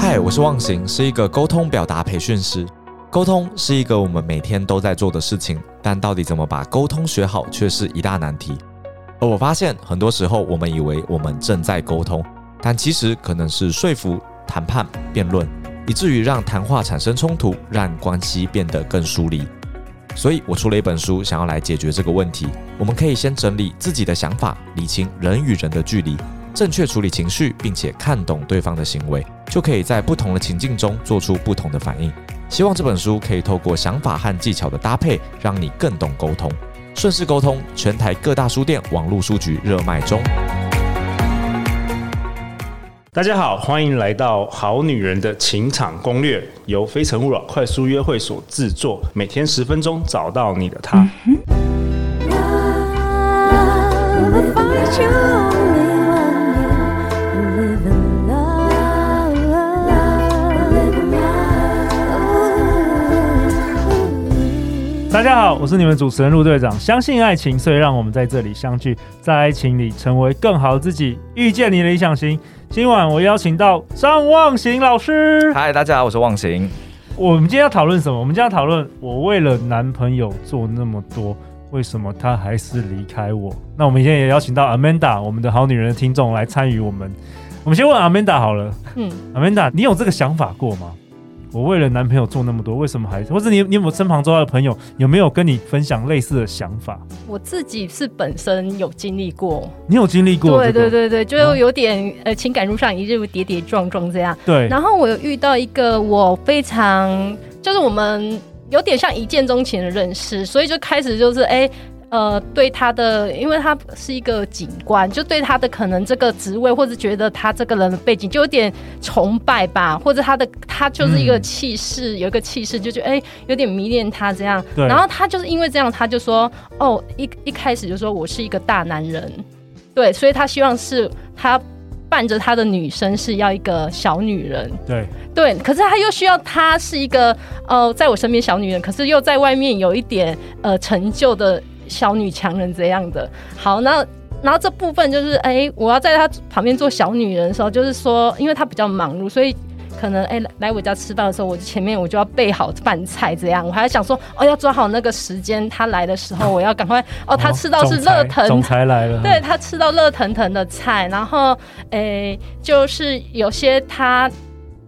嗨，我是忘形，是一个沟通表达培训师。沟通是一个我们每天都在做的事情，但到底怎么把沟通学好，却是一大难题。而我发现，很多时候我们以为我们正在沟通，但其实可能是说服、谈判、辩论，以至于让谈话产生冲突，让关系变得更疏离。所以我出了一本书，想要来解决这个问题。我们可以先整理自己的想法，理清人与人的距离，正确处理情绪，并且看懂对方的行为，就可以在不同的情境中做出不同的反应。希望这本书可以透过想法和技巧的搭配，让你更懂沟通。顺势沟通，全台各大书店、网络书局热卖中。大家好，欢迎来到《好女人的情场攻略》，由非诚勿扰快速约会所制作，每天十分钟，找到你的他。大家好，我是你们主持人陆队长。相信爱情，所以让我们在这里相聚，在爱情里成为更好的自己，遇见你的理想型。今晚我邀请到张望行老师。嗨，大家好，我是望行。我们今天要讨论什么？我们今天要讨论我为了男朋友做那么多，为什么他还是离开我？那我们今天也邀请到 Amanda，我们的好女人的听众来参与我们。我们先问 Amanda 好了。嗯，Amanda，你有这个想法过吗？我为了男朋友做那么多，为什么还是？或者你你有没有身旁周遭的朋友有没有跟你分享类似的想法？我自己是本身有经历过，你有经历过、这个？对对对对，就有点、嗯、呃情感路上一路跌跌撞撞这样。对。然后我有遇到一个我非常就是我们有点像一见钟情的认识，所以就开始就是哎。欸呃，对他的，因为他是一个警官，就对他的可能这个职位，或者觉得他这个人的背景，就有点崇拜吧，或者他的他就是一个气势，嗯、有一个气势，就觉得哎，有点迷恋他这样。对。然后他就是因为这样，他就说，哦，一一开始就说我是一个大男人，对，所以他希望是他伴着他的女生是要一个小女人，对对。可是他又需要她是一个呃，在我身边小女人，可是又在外面有一点呃成就的。小女强人这样的，好，那然后这部分就是，哎、欸，我要在他旁边做小女人的时候，就是说，因为他比较忙碌，所以可能，哎、欸，来我家吃饭的时候，我前面我就要备好饭菜，这样，我还要想说，哦，要抓好那个时间，他来的时候，我要赶快，哦，他吃到是热腾，总裁来了，对，他吃到热腾腾的菜，然后，哎、欸，就是有些他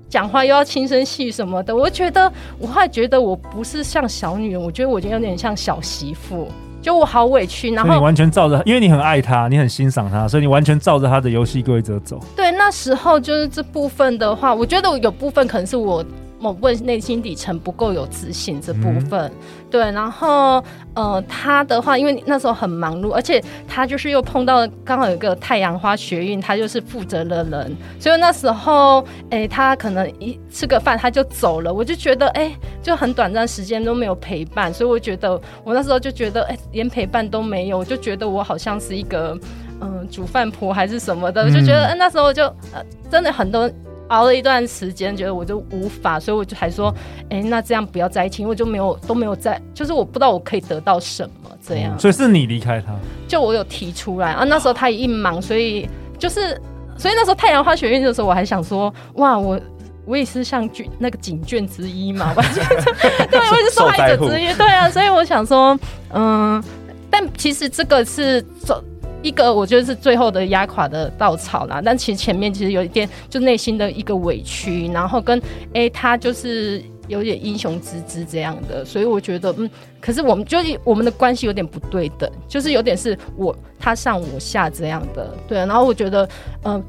讲话又要轻声细语什么的，我觉得，我还觉得我不是像小女人，我觉得我就有点像小媳妇。就我好委屈，然后你完全照着，因为你很爱他，你很欣赏他，所以你完全照着他的游戏规则走。对，那时候就是这部分的话，我觉得有部分可能是我。某部分内心底层不够有自信这部分，嗯、对，然后呃，他的话，因为那时候很忙碌，而且他就是又碰到刚好有一个太阳花学运，他就是负责的人，所以那时候，哎、欸，他可能一吃个饭他就走了，我就觉得，哎、欸，就很短暂时间都没有陪伴，所以我觉得我那时候就觉得，哎、欸，连陪伴都没有，我就觉得我好像是一个嗯、呃、煮饭婆还是什么的，我就觉得，嗯、那时候就呃，真的很多。熬了一段时间，觉得我就无法，所以我就还说，哎、欸，那这样不要在一起，因为我就没有都没有在，就是我不知道我可以得到什么这样。所以是你离开他？就我有提出来啊，那时候他也一忙，所以就是，所以那时候太阳花学院的时候，我还想说，哇，我我也是像卷那个警卷之一嘛，我 对，我也是受害者之一，对啊，所以我想说，嗯，但其实这个是走。一个我觉得是最后的压垮的稻草啦，但其实前面其实有一点就内心的一个委屈，然后跟哎、他就是有点英雄之姿这样的，所以我觉得嗯，可是我们就我们的关系有点不对等，就是有点是我他上我下这样的，对，然后我觉得嗯、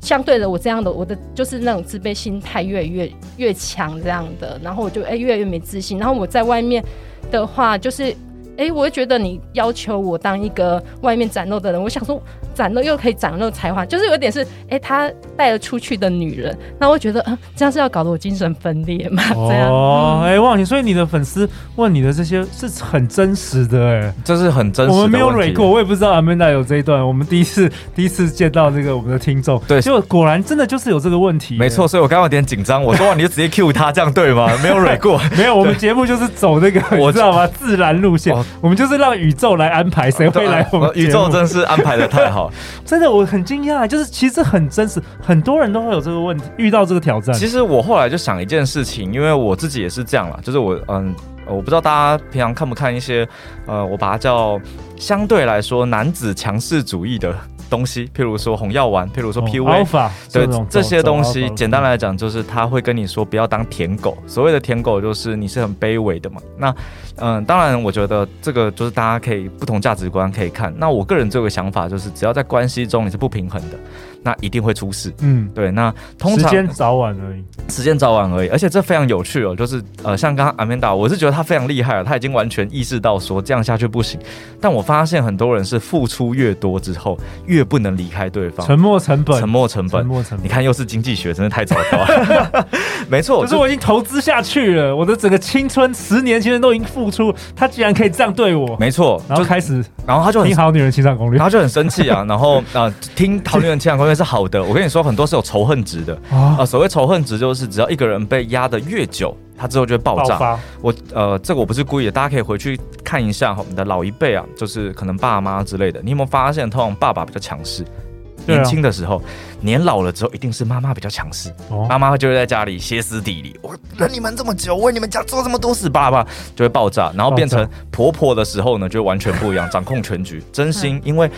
相对的我这样的我的就是那种自卑心态越来越越强这样的，然后我就哎、越来越没自信，然后我在外面的话就是。哎、我会觉得你要求我当一个外面展露的人，我想说展露又可以展露才华，就是有点是哎、欸，他带了出去的女人，那我觉得嗯，这样是要搞得我精神分裂嘛？这样哦，哎、嗯，忘形，所以你的粉丝问你的这些是很真实的、欸，哎，这是很真实的。我们没有蕊过，我也不知道 Amanda 有这一段，我们第一次第一次见到这个我们的听众，对，就果然真的就是有这个问题、欸，没错，所以我刚刚有点紧张，我说哇，你就直接 cue 他，这样对吗？没有蕊过，没有，我们节目就是走那个，我知道吗？自然路线。我们就是让宇宙来安排谁会来我们，宇宙真是安排的太好。。真的，我很惊讶，就是其实很真实，很多人都会有这个问题，遇到这个挑战。其实我后来就想一件事情，因为我自己也是这样啦，就是我嗯。我不知道大家平常看不看一些，呃，我把它叫相对来说男子强势主义的东西，譬如说红药丸，譬如说 PUA，、哦、对这，些东西，简单来讲就是他会跟你说不要当舔狗。所谓的舔狗就是你是很卑微的嘛。那嗯、呃，当然我觉得这个就是大家可以不同价值观可以看。那我个人这个想法就是，只要在关系中你是不平衡的。那一定会出事，嗯，对。那通常时间早晚而已，时间早晚而已。而且这非常有趣哦，就是呃，像刚刚 Amanda，我是觉得他非常厉害了，他已经完全意识到说这样下去不行。但我发现很多人是付出越多之后，越不能离开对方。沉没成本，沉没成本，沉没成本。你看，又是经济学，真的太糟糕了。没错，可是我已经投资下去了，我的整个青春十年青春都已经付出，他竟然可以这样对我，没错。然后开始，然后他就听好女人情场攻略，然后就很生气啊。然后呃，听好女人情场攻略。是好的，我跟你说，很多是有仇恨值的啊、呃。所谓仇恨值，就是只要一个人被压得越久，他之后就会爆炸。爆我呃，这个我不是故意的，大家可以回去看一下我们的老一辈啊，就是可能爸妈之类的。你有没有发现，通常爸爸比较强势，年轻的时候，年老了之后，一定是妈妈比较强势。妈妈就会在家里歇斯底里，我忍你们这么久，为你们家做这么多事，爸爸就会爆炸。然后变成婆婆的时候呢，就完全不一样，掌控全局。真心，因为。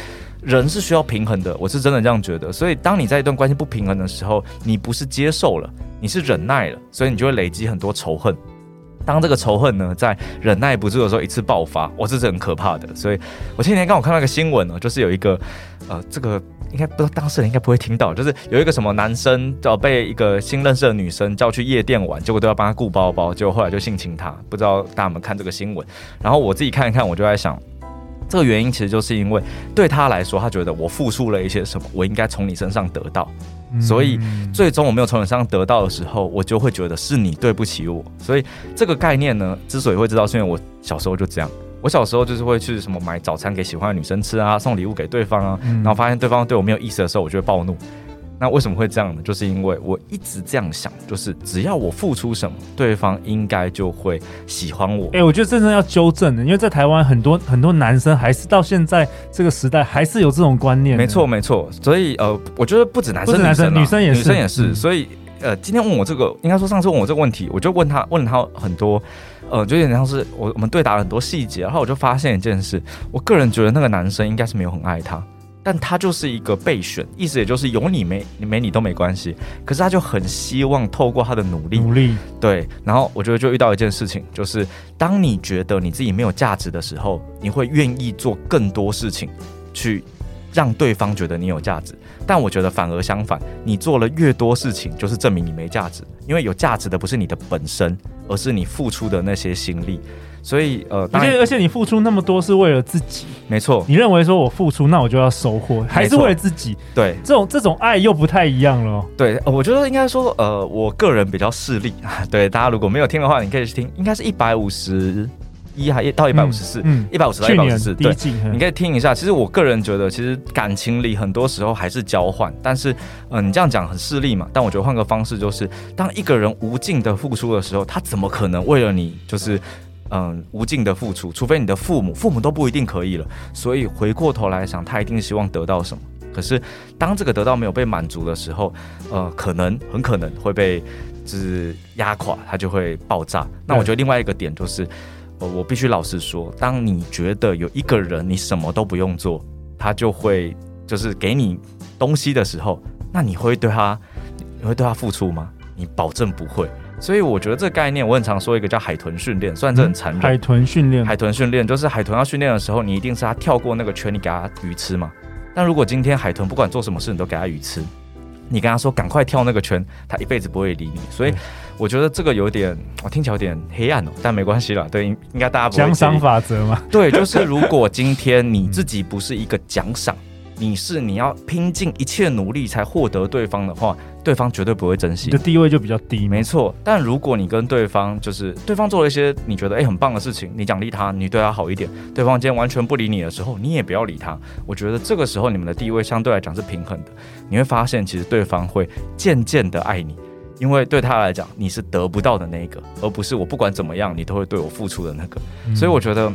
人是需要平衡的，我是真的这样觉得。所以，当你在一段关系不平衡的时候，你不是接受了，你是忍耐了，所以你就会累积很多仇恨。当这个仇恨呢，在忍耐不住的时候一次爆发，我，这是很可怕的。所以我前几天刚好看到一个新闻呢，就是有一个呃，这个应该不知道当事人应该不会听到，就是有一个什么男生叫被一个新认识的女生叫去夜店玩，结果都要帮他顾包包，结果后来就性侵他。不知道大家有没有看这个新闻？然后我自己看一看，我就在想。这个原因其实就是因为对他来说，他觉得我付出了一些什么，我应该从你身上得到，所以最终我没有从你身上得到的时候，我就会觉得是你对不起我。所以这个概念呢，之所以会知道，是因为我小时候就这样，我小时候就是会去什么买早餐给喜欢的女生吃啊，送礼物给对方啊，然后发现对方对我没有意思的时候，我就会暴怒。那为什么会这样呢？就是因为我一直这样想，就是只要我付出什么，对方应该就会喜欢我。哎、欸，我觉得真正要纠正的，因为在台湾很多很多男生还是到现在这个时代还是有这种观念。没错，没错。所以呃，我觉得不止男生，男生女生也是，女生也是。嗯、所以呃，今天问我这个，应该说上次问我这个问题，我就问他问他很多，呃，就有点像是我我们对答了很多细节，然后我就发现一件事，我个人觉得那个男生应该是没有很爱他。但他就是一个备选，意思也就是有你没你没你都没关系。可是他就很希望透过他的努力，努力对。然后我觉得就遇到一件事情，就是当你觉得你自己没有价值的时候，你会愿意做更多事情，去让对方觉得你有价值。但我觉得反而相反，你做了越多事情，就是证明你没价值。因为有价值的不是你的本身，而是你付出的那些心力。所以，呃，而且而且你付出那么多是为了自己，没错。你认为说我付出，那我就要收获，还是为了自己？对，这种这种爱又不太一样了。对，我觉得应该说，呃，我个人比较势利。对，大家如果没有听的话，你可以去听，应该是一百五十一还到一百五十四，嗯，一百五十到一百五十四。对，你可以听一下。其实我个人觉得，其实感情里很多时候还是交换。但是，嗯、呃，你这样讲很势利嘛？但我觉得换个方式，就是当一个人无尽的付出的时候，他怎么可能为了你就是？嗯，无尽的付出，除非你的父母，父母都不一定可以了。所以回过头来想，他一定希望得到什么。可是当这个得到没有被满足的时候，呃，可能很可能会被就是压垮，他就会爆炸。那我觉得另外一个点就是，呃，我必须老实说，当你觉得有一个人你什么都不用做，他就会就是给你东西的时候，那你会对他，你会对他付出吗？你保证不会。所以我觉得这个概念，我很常说一个叫海豚训练，虽然这很残忍。海豚训练，海豚训练就是海豚要训练的时候，你一定是他跳过那个圈，你给他鱼吃嘛。但如果今天海豚不管做什么事，你都给他鱼吃，你跟他说赶快跳那个圈，他一辈子不会理你。所以我觉得这个有点，我听起来有点黑暗哦，但没关系啦。对，应该大家不会。奖赏法则嘛。对，就是如果今天你自己不是一个奖赏。你是你要拼尽一切努力才获得对方的话，对方绝对不会珍惜。你的地位就比较低。没错，但如果你跟对方就是对方做了一些你觉得诶很棒的事情，你奖励他，你对他好一点，对方今天完全不理你的时候，你也不要理他。我觉得这个时候你们的地位相对来讲是平衡的。你会发现其实对方会渐渐的爱你，因为对他来讲你是得不到的那个，而不是我不管怎么样你都会对我付出的那个。嗯、所以我觉得。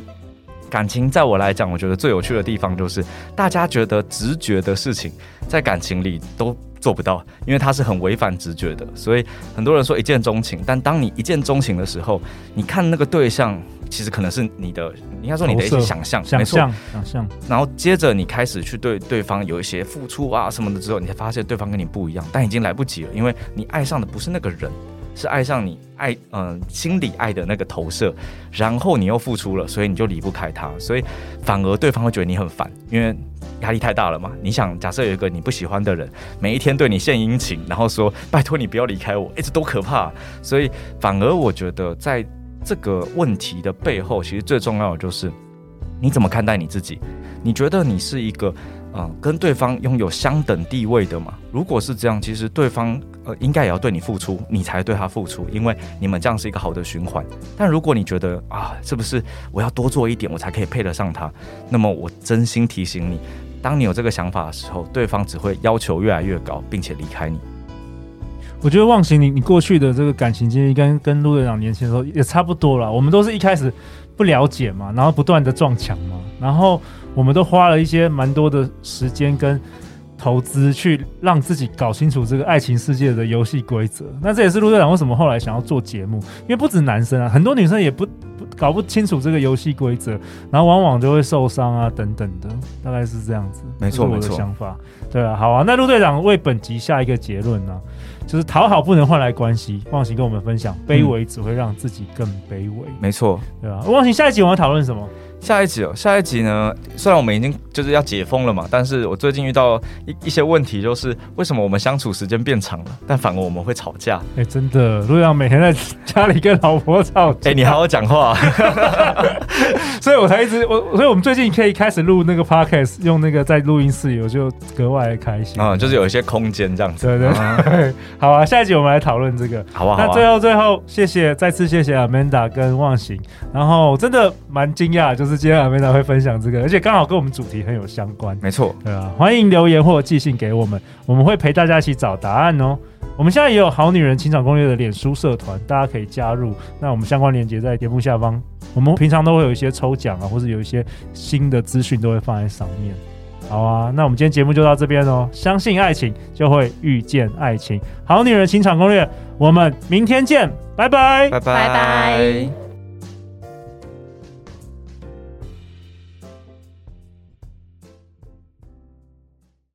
感情在我来讲，我觉得最有趣的地方就是，大家觉得直觉的事情，在感情里都做不到，因为它是很违反直觉的。所以很多人说一见钟情，但当你一见钟情的时候，你看那个对象，其实可能是你的，应该说你的一些想象，想象，想象。然后接着你开始去对对方有一些付出啊什么的之后，你才发现对方跟你不一样，但已经来不及了，因为你爱上的不是那个人。是爱上你爱，嗯、心里爱的那个投射，然后你又付出了，所以你就离不开他，所以反而对方会觉得你很烦，因为压力太大了嘛。你想，假设有一个你不喜欢的人，每一天对你献殷勤，然后说拜托你不要离开我，哎，这多可怕！所以反而我觉得，在这个问题的背后，其实最重要的就是你怎么看待你自己？你觉得你是一个？嗯，跟对方拥有相等地位的嘛？如果是这样，其实对方呃应该也要对你付出，你才对他付出，因为你们这样是一个好的循环。但如果你觉得啊，是不是我要多做一点，我才可以配得上他？那么我真心提醒你，当你有这个想法的时候，对方只会要求越来越高，并且离开你。我觉得忘形，你你过去的这个感情经历跟跟陆队长年轻的时候也差不多了。我们都是一开始不了解嘛，然后不断的撞墙嘛，然后。我们都花了一些蛮多的时间跟投资，去让自己搞清楚这个爱情世界的游戏规则。那这也是陆队长为什么后来想要做节目，因为不止男生啊，很多女生也不不 搞不清楚这个游戏规则，然后往往就会受伤啊等等的，大概是这样子。没错，我的想法。对啊，好啊。那陆队长为本集下一个结论呢、啊，就是讨好不能换来关系。忘形跟我们分享，卑微只会让自己更卑微。没错，对啊。忘形，下一集我们要讨论什么？下一集哦，下一集呢？虽然我们已经就是要解封了嘛，但是我最近遇到一一些问题，就是为什么我们相处时间变长了，但反而我们会吵架？哎、欸，真的，陆阳每天在家里跟老婆吵架。哎、欸，你好好讲话，所以我才一直我，所以我们最近可以开始录那个 podcast，用那个在录音室里，我就格外的开心啊、嗯，就是有一些空间这样子。对对对，嗯、好啊，下一集我们来讨论这个，好不好？那最后最后，谢谢再次谢谢 Amanda 跟忘形，然后真的蛮惊讶，就是。今天 Amanda 会分享这个，而且刚好跟我们主题很有相关。没错，对啊，欢迎留言或寄信给我们，我们会陪大家一起找答案哦。我们现在也有好女人情场攻略的脸书社团，大家可以加入。那我们相关链接在节目下方。我们平常都会有一些抽奖啊，或者有一些新的资讯都会放在上面。好啊，那我们今天节目就到这边哦。相信爱情，就会遇见爱情。好女人情场攻略，我们明天见，拜拜，拜拜。拜拜。